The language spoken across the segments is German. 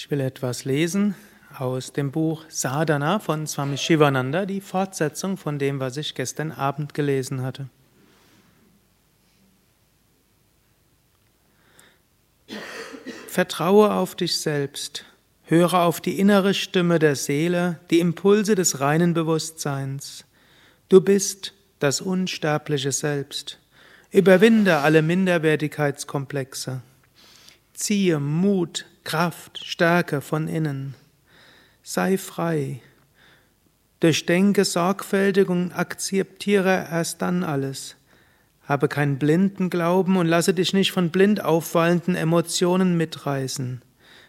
Ich will etwas lesen aus dem Buch Sadhana von Swami Shivananda, die Fortsetzung von dem, was ich gestern Abend gelesen hatte. Vertraue auf dich selbst, höre auf die innere Stimme der Seele, die Impulse des reinen Bewusstseins. Du bist das unsterbliche Selbst. Überwinde alle Minderwertigkeitskomplexe. Ziehe Mut, Kraft, Stärke von innen. Sei frei. Durchdenke sorgfältig und akzeptiere erst dann alles. Habe keinen blinden Glauben und lasse dich nicht von blind auffallenden Emotionen mitreißen.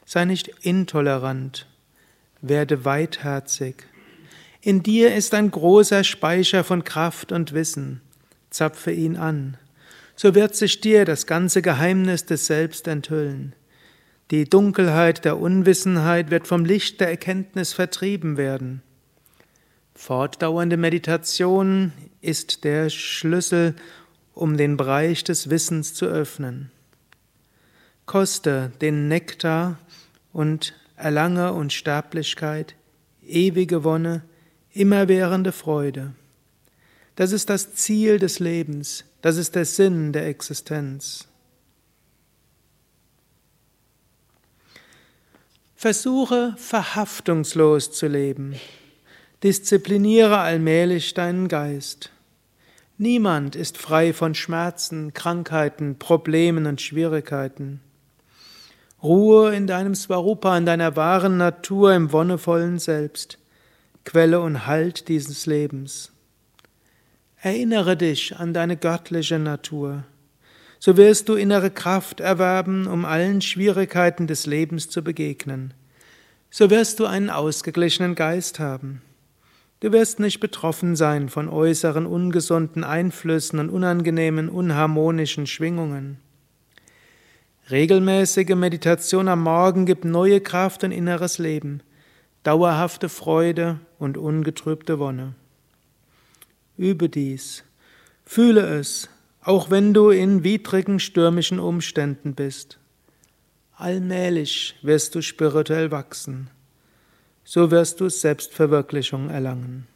Sei nicht intolerant. Werde weitherzig. In dir ist ein großer Speicher von Kraft und Wissen. Zapfe ihn an. So wird sich dir das ganze Geheimnis des Selbst enthüllen. Die Dunkelheit der Unwissenheit wird vom Licht der Erkenntnis vertrieben werden. Fortdauernde Meditation ist der Schlüssel, um den Bereich des Wissens zu öffnen. Koste den Nektar und erlange Unsterblichkeit, ewige Wonne, immerwährende Freude. Das ist das Ziel des Lebens, das ist der Sinn der Existenz. Versuche verhaftungslos zu leben. Diszipliniere allmählich deinen Geist. Niemand ist frei von Schmerzen, Krankheiten, Problemen und Schwierigkeiten. Ruhe in deinem Svarupa, in deiner wahren Natur, im wonnevollen Selbst, Quelle und Halt dieses Lebens. Erinnere dich an deine göttliche Natur so wirst du innere Kraft erwerben, um allen Schwierigkeiten des Lebens zu begegnen. So wirst du einen ausgeglichenen Geist haben. Du wirst nicht betroffen sein von äußeren ungesunden Einflüssen und unangenehmen, unharmonischen Schwingungen. Regelmäßige Meditation am Morgen gibt neue Kraft und inneres Leben, dauerhafte Freude und ungetrübte Wonne. Übe dies, fühle es, auch wenn du in widrigen stürmischen Umständen bist. Allmählich wirst du spirituell wachsen, so wirst du Selbstverwirklichung erlangen.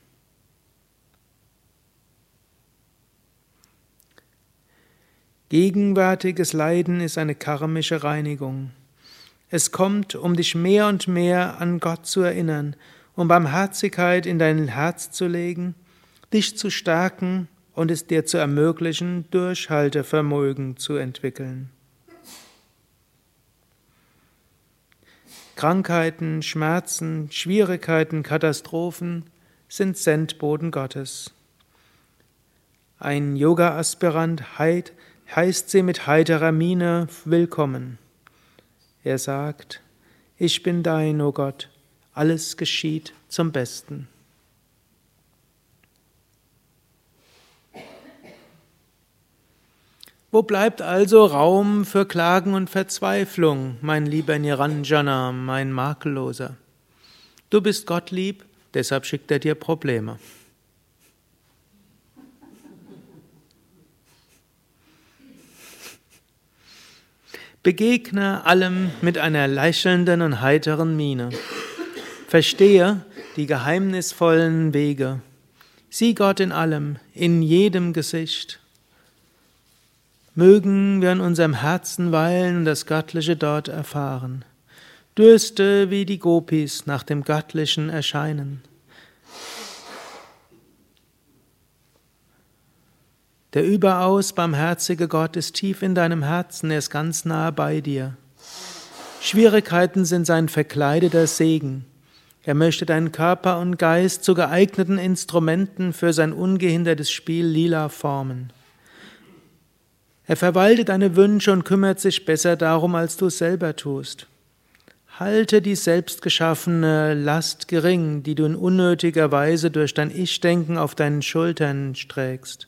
Gegenwärtiges Leiden ist eine karmische Reinigung. Es kommt, um dich mehr und mehr an Gott zu erinnern, um Barmherzigkeit in dein Herz zu legen, dich zu stärken und es dir zu ermöglichen, Durchhaltevermögen zu entwickeln. Krankheiten, Schmerzen, Schwierigkeiten, Katastrophen sind Sendboden Gottes. Ein Yoga-Aspirant heißt sie mit heiterer Miene willkommen. Er sagt, ich bin dein, o oh Gott, alles geschieht zum Besten. Wo bleibt also Raum für Klagen und Verzweiflung, mein lieber Niranjana, mein Makelloser? Du bist Gott lieb, deshalb schickt er dir Probleme. Begegne allem mit einer lächelnden und heiteren Miene. Verstehe die geheimnisvollen Wege. Sieh Gott in allem, in jedem Gesicht. Mögen wir in unserem Herzen weilen und das Göttliche dort erfahren. Dürste wie die Gopis nach dem Göttlichen erscheinen. Der überaus barmherzige Gott ist tief in deinem Herzen, er ist ganz nahe bei dir. Schwierigkeiten sind sein verkleideter Segen. Er möchte deinen Körper und Geist zu geeigneten Instrumenten für sein ungehindertes Spiel lila formen. Er verwaltet deine Wünsche und kümmert sich besser darum, als du es selber tust. Halte die selbstgeschaffene Last gering, die du in unnötiger Weise durch dein Ich-Denken auf deinen Schultern trägst.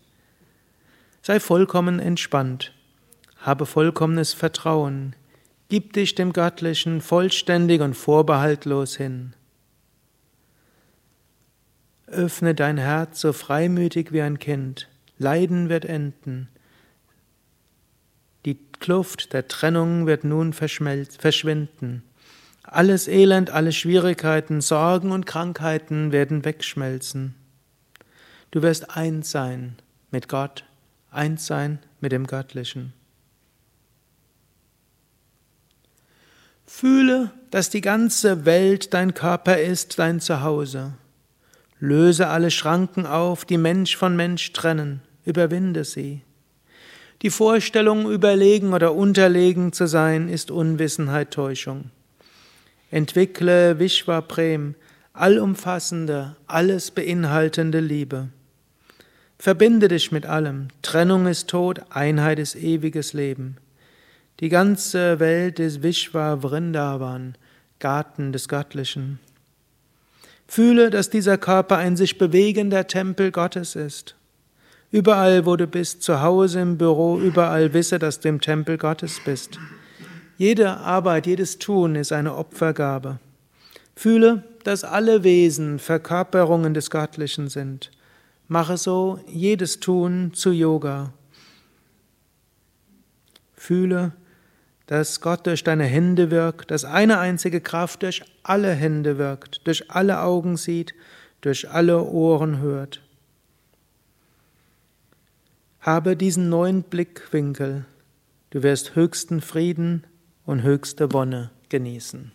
Sei vollkommen entspannt. Habe vollkommenes Vertrauen. Gib dich dem Göttlichen vollständig und vorbehaltlos hin. Öffne dein Herz so freimütig wie ein Kind. Leiden wird enden. Die Kluft der Trennung wird nun verschwinden. Alles Elend, alle Schwierigkeiten, Sorgen und Krankheiten werden wegschmelzen. Du wirst eins sein mit Gott, eins sein mit dem Göttlichen. Fühle, dass die ganze Welt dein Körper ist, dein Zuhause. Löse alle Schranken auf, die Mensch von Mensch trennen, überwinde sie. Die Vorstellung, überlegen oder unterlegen zu sein, ist Unwissenheit, Täuschung. Entwickle Vishwa Prem, allumfassende, alles beinhaltende Liebe. Verbinde dich mit allem. Trennung ist Tod, Einheit ist ewiges Leben. Die ganze Welt ist Vishwa Vrindavan, Garten des Göttlichen. Fühle, dass dieser Körper ein sich bewegender Tempel Gottes ist. Überall, wo du bist, zu Hause, im Büro, überall wisse, dass du im Tempel Gottes bist. Jede Arbeit, jedes Tun ist eine Opfergabe. Fühle, dass alle Wesen Verkörperungen des Göttlichen sind. Mache so jedes Tun zu Yoga. Fühle, dass Gott durch deine Hände wirkt, dass eine einzige Kraft durch alle Hände wirkt, durch alle Augen sieht, durch alle Ohren hört. Habe diesen neuen Blickwinkel. Du wirst höchsten Frieden und höchste Wonne genießen.